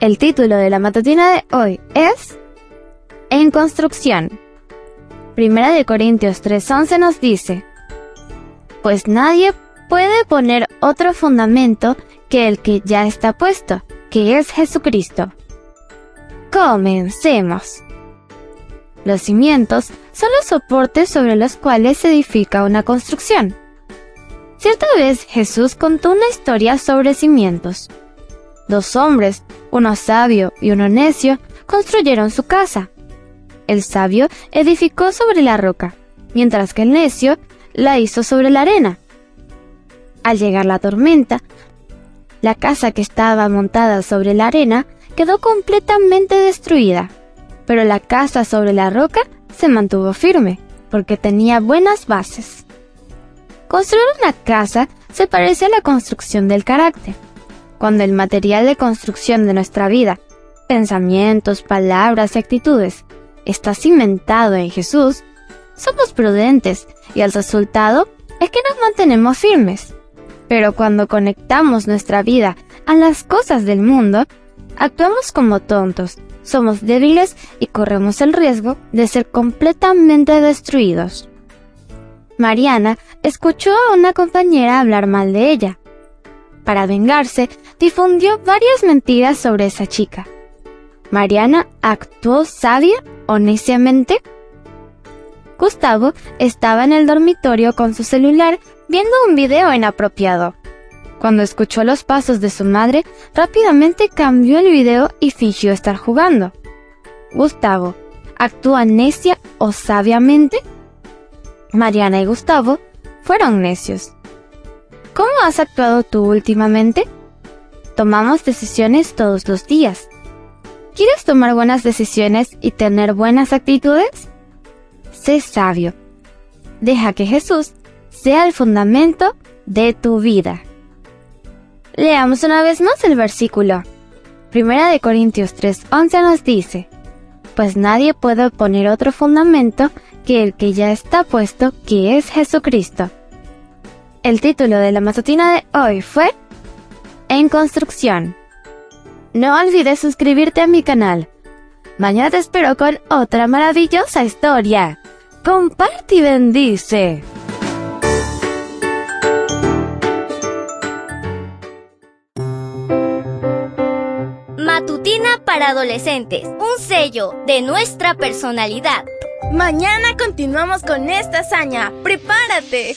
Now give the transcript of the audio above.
El título de la matutina de hoy es En construcción. Primera de Corintios 3:11 nos dice, Pues nadie puede poner otro fundamento que el que ya está puesto, que es Jesucristo. Comencemos. Los cimientos son los soportes sobre los cuales se edifica una construcción. Cierta vez Jesús contó una historia sobre cimientos. Dos hombres, uno sabio y uno necio, construyeron su casa. El sabio edificó sobre la roca, mientras que el necio la hizo sobre la arena. Al llegar la tormenta, la casa que estaba montada sobre la arena quedó completamente destruida, pero la casa sobre la roca se mantuvo firme, porque tenía buenas bases. Construir una casa se parece a la construcción del carácter. Cuando el material de construcción de nuestra vida, pensamientos, palabras y actitudes, está cimentado en Jesús, somos prudentes y el resultado es que nos mantenemos firmes. Pero cuando conectamos nuestra vida a las cosas del mundo, actuamos como tontos, somos débiles y corremos el riesgo de ser completamente destruidos. Mariana escuchó a una compañera hablar mal de ella. Para vengarse, difundió varias mentiras sobre esa chica. ¿Mariana actuó sabia o neciamente? Gustavo estaba en el dormitorio con su celular viendo un video inapropiado. Cuando escuchó los pasos de su madre, rápidamente cambió el video y fingió estar jugando. Gustavo, ¿actúa necia o sabiamente? Mariana y Gustavo fueron necios. ¿Cómo has actuado tú últimamente? Tomamos decisiones todos los días. ¿Quieres tomar buenas decisiones y tener buenas actitudes? Sé sabio. Deja que Jesús sea el fundamento de tu vida. Leamos una vez más el versículo. Primera de Corintios 3:11 nos dice, Pues nadie puede poner otro fundamento que el que ya está puesto, que es Jesucristo. El título de la matutina de hoy fue En construcción. No olvides suscribirte a mi canal. Mañana te espero con otra maravillosa historia. Comparte y bendice. Matutina para adolescentes, un sello de nuestra personalidad. Mañana continuamos con esta hazaña. ¡Prepárate!